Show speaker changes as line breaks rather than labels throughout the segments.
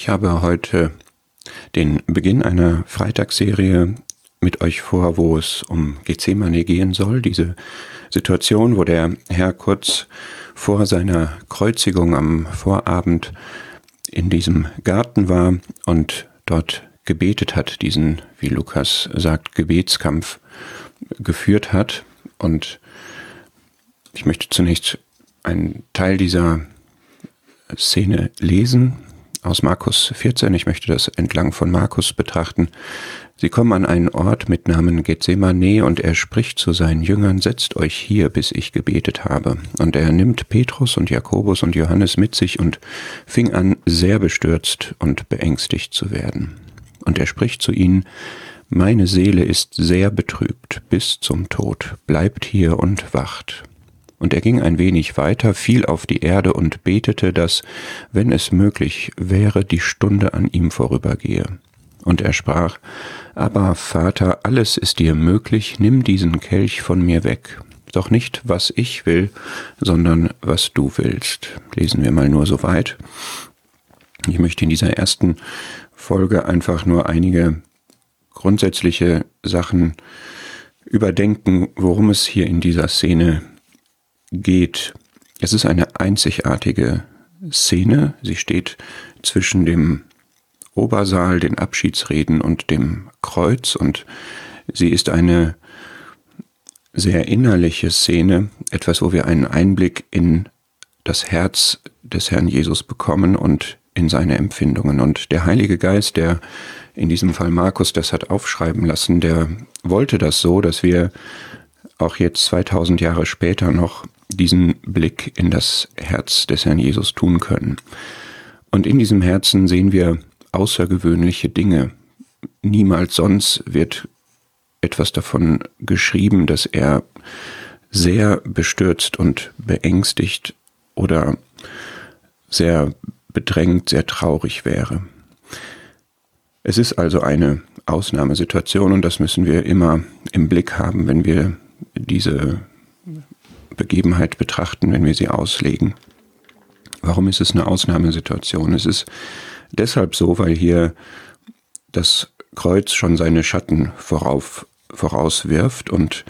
Ich habe heute den Beginn einer Freitagsserie mit euch vor, wo es um Gethsemane gehen soll. Diese Situation, wo der Herr kurz vor seiner Kreuzigung am Vorabend in diesem Garten war und dort gebetet hat, diesen, wie Lukas sagt, Gebetskampf geführt hat. Und ich möchte zunächst einen Teil dieser Szene lesen, aus Markus 14. Ich möchte das entlang von Markus betrachten. Sie kommen an einen Ort mit Namen Gethsemane und er spricht zu seinen Jüngern, setzt euch hier, bis ich gebetet habe. Und er nimmt Petrus und Jakobus und Johannes mit sich und fing an, sehr bestürzt und beängstigt zu werden. Und er spricht zu ihnen, meine Seele ist sehr betrübt bis zum Tod, bleibt hier und wacht. Und er ging ein wenig weiter, fiel auf die Erde und betete, dass, wenn es möglich wäre, die Stunde an ihm vorübergehe. Und er sprach, Aber Vater, alles ist dir möglich, nimm diesen Kelch von mir weg. Doch nicht, was ich will, sondern was du willst. Lesen wir mal nur so weit. Ich möchte in dieser ersten Folge einfach nur einige grundsätzliche Sachen überdenken, worum es hier in dieser Szene geht. Es ist eine einzigartige Szene. Sie steht zwischen dem Obersaal, den Abschiedsreden und dem Kreuz und sie ist eine sehr innerliche Szene, etwas, wo wir einen Einblick in das Herz des Herrn Jesus bekommen und in seine Empfindungen. Und der Heilige Geist, der in diesem Fall Markus das hat aufschreiben lassen, der wollte das so, dass wir auch jetzt 2000 Jahre später noch diesen Blick in das Herz des Herrn Jesus tun können. Und in diesem Herzen sehen wir außergewöhnliche Dinge. Niemals sonst wird etwas davon geschrieben, dass er sehr bestürzt und beängstigt oder sehr bedrängt, sehr traurig wäre. Es ist also eine Ausnahmesituation und das müssen wir immer im Blick haben, wenn wir diese Begebenheit betrachten, wenn wir sie auslegen. Warum ist es eine Ausnahmesituation? Es ist deshalb so, weil hier das Kreuz schon seine Schatten vorauf, vorauswirft und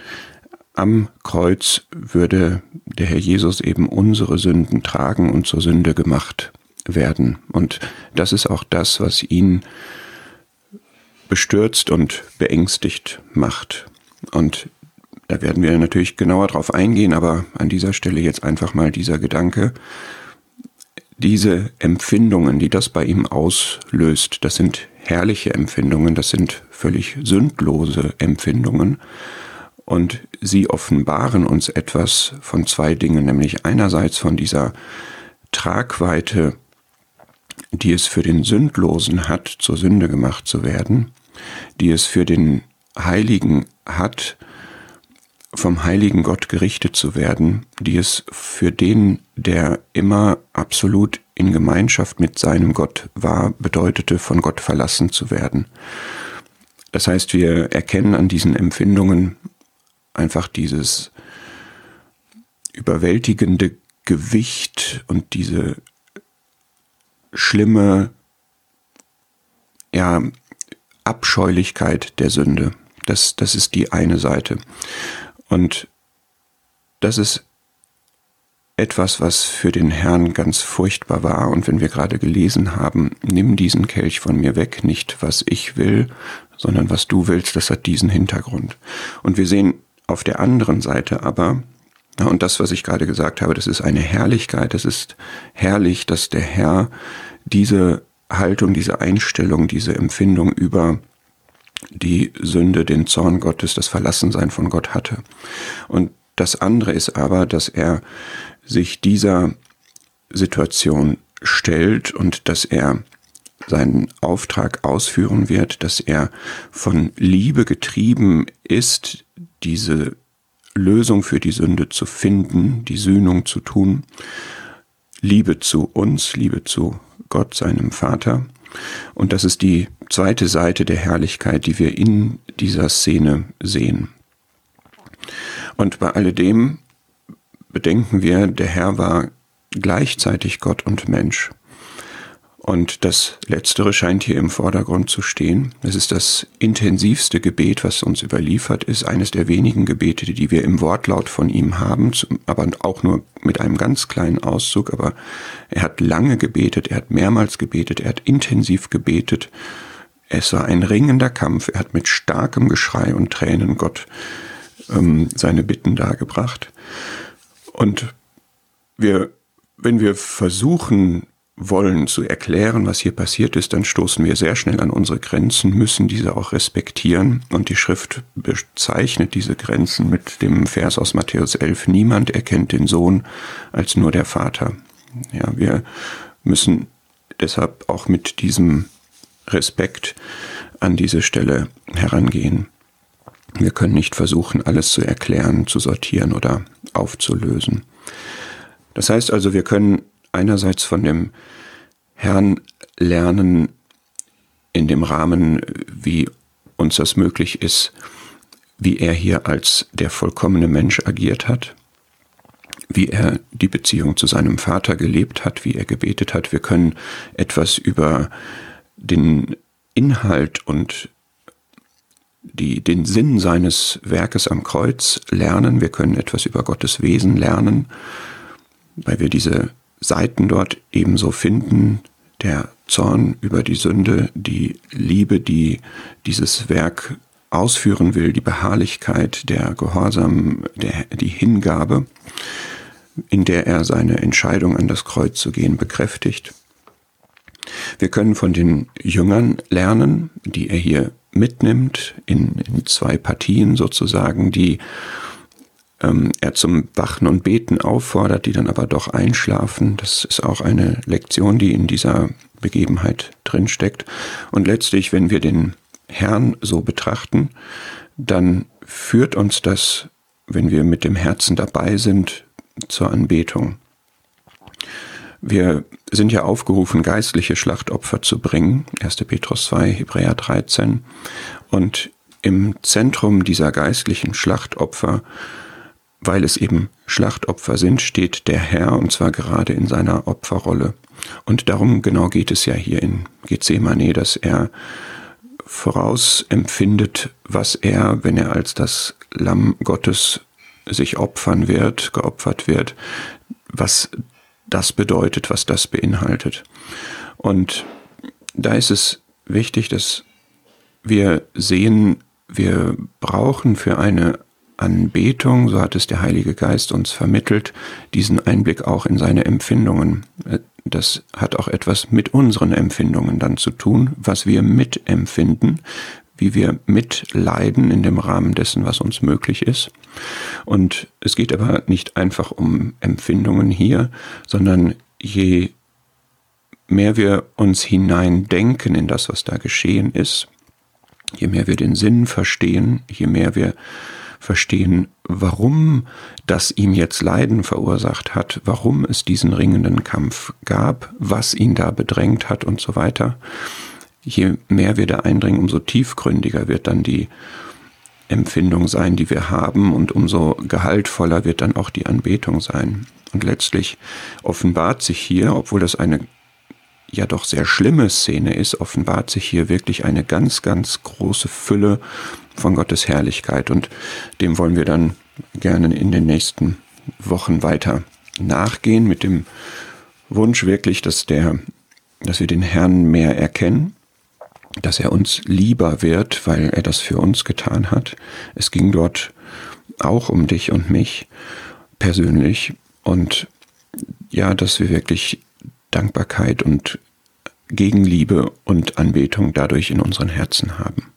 am Kreuz würde der Herr Jesus eben unsere Sünden tragen und zur Sünde gemacht werden. Und das ist auch das, was ihn bestürzt und beängstigt macht. Und da werden wir natürlich genauer drauf eingehen, aber an dieser Stelle jetzt einfach mal dieser Gedanke, diese Empfindungen, die das bei ihm auslöst, das sind herrliche Empfindungen, das sind völlig sündlose Empfindungen. Und sie offenbaren uns etwas von zwei Dingen, nämlich einerseits von dieser Tragweite, die es für den Sündlosen hat, zur Sünde gemacht zu werden, die es für den Heiligen hat, vom heiligen Gott gerichtet zu werden, die es für den, der immer absolut in Gemeinschaft mit seinem Gott war, bedeutete, von Gott verlassen zu werden. Das heißt, wir erkennen an diesen Empfindungen einfach dieses überwältigende Gewicht und diese schlimme ja, Abscheulichkeit der Sünde. Das, das ist die eine Seite. Und das ist etwas, was für den Herrn ganz furchtbar war. Und wenn wir gerade gelesen haben, nimm diesen Kelch von mir weg, nicht was ich will, sondern was du willst, das hat diesen Hintergrund. Und wir sehen auf der anderen Seite aber, und das, was ich gerade gesagt habe, das ist eine Herrlichkeit, es ist herrlich, dass der Herr diese Haltung, diese Einstellung, diese Empfindung über die Sünde, den Zorn Gottes, das Verlassensein von Gott hatte. Und das andere ist aber, dass er sich dieser Situation stellt und dass er seinen Auftrag ausführen wird, dass er von Liebe getrieben ist, diese Lösung für die Sünde zu finden, die Sühnung zu tun, Liebe zu uns, Liebe zu Gott, seinem Vater. Und das ist die zweite Seite der Herrlichkeit, die wir in dieser Szene sehen. Und bei alledem bedenken wir, der Herr war gleichzeitig Gott und Mensch. Und das Letztere scheint hier im Vordergrund zu stehen. Es ist das intensivste Gebet, was uns überliefert ist, eines der wenigen Gebete, die wir im Wortlaut von ihm haben, aber auch nur mit einem ganz kleinen Auszug. Aber er hat lange gebetet, er hat mehrmals gebetet, er hat intensiv gebetet. Es war ein ringender Kampf. Er hat mit starkem Geschrei und Tränen Gott ähm, seine Bitten dargebracht. Und wir, wenn wir versuchen, wollen zu erklären, was hier passiert ist, dann stoßen wir sehr schnell an unsere Grenzen, müssen diese auch respektieren. Und die Schrift bezeichnet diese Grenzen mit dem Vers aus Matthäus 11, niemand erkennt den Sohn als nur der Vater. Ja, wir müssen deshalb auch mit diesem Respekt an diese Stelle herangehen. Wir können nicht versuchen, alles zu erklären, zu sortieren oder aufzulösen. Das heißt also, wir können einerseits von dem Herrn lernen in dem Rahmen, wie uns das möglich ist, wie er hier als der vollkommene Mensch agiert hat, wie er die Beziehung zu seinem Vater gelebt hat, wie er gebetet hat. Wir können etwas über den Inhalt und die, den Sinn seines Werkes am Kreuz lernen. Wir können etwas über Gottes Wesen lernen, weil wir diese Seiten dort ebenso finden, der Zorn über die Sünde, die Liebe, die dieses Werk ausführen will, die Beharrlichkeit, der Gehorsam, der, die Hingabe, in der er seine Entscheidung an das Kreuz zu gehen bekräftigt. Wir können von den Jüngern lernen, die er hier mitnimmt, in, in zwei Partien sozusagen, die ähm, er zum Wachen und Beten auffordert, die dann aber doch einschlafen. Das ist auch eine Lektion, die in dieser Begebenheit drinsteckt. Und letztlich, wenn wir den Herrn so betrachten, dann führt uns das, wenn wir mit dem Herzen dabei sind, zur Anbetung. Wir sind ja aufgerufen, geistliche Schlachtopfer zu bringen. 1. Petrus 2, Hebräer 13. Und im Zentrum dieser geistlichen Schlachtopfer weil es eben Schlachtopfer sind, steht der Herr und zwar gerade in seiner Opferrolle. Und darum genau geht es ja hier in Gethsemane, dass er vorausempfindet, was er, wenn er als das Lamm Gottes sich opfern wird, geopfert wird, was das bedeutet, was das beinhaltet. Und da ist es wichtig, dass wir sehen, wir brauchen für eine Anbetung, so hat es der Heilige Geist uns vermittelt, diesen Einblick auch in seine Empfindungen. Das hat auch etwas mit unseren Empfindungen dann zu tun, was wir mitempfinden, wie wir mitleiden in dem Rahmen dessen, was uns möglich ist. Und es geht aber nicht einfach um Empfindungen hier, sondern je mehr wir uns hineindenken in das, was da geschehen ist, je mehr wir den Sinn verstehen, je mehr wir verstehen, warum das ihm jetzt Leiden verursacht hat, warum es diesen ringenden Kampf gab, was ihn da bedrängt hat und so weiter. Je mehr wir da eindringen, umso tiefgründiger wird dann die Empfindung sein, die wir haben, und umso gehaltvoller wird dann auch die Anbetung sein. Und letztlich offenbart sich hier, obwohl das eine ja doch sehr schlimme Szene ist, offenbart sich hier wirklich eine ganz, ganz große Fülle von Gottes Herrlichkeit. Und dem wollen wir dann gerne in den nächsten Wochen weiter nachgehen mit dem Wunsch wirklich, dass der, dass wir den Herrn mehr erkennen, dass er uns lieber wird, weil er das für uns getan hat. Es ging dort auch um dich und mich persönlich und ja, dass wir wirklich Dankbarkeit und Gegenliebe und Anbetung dadurch in unseren Herzen haben.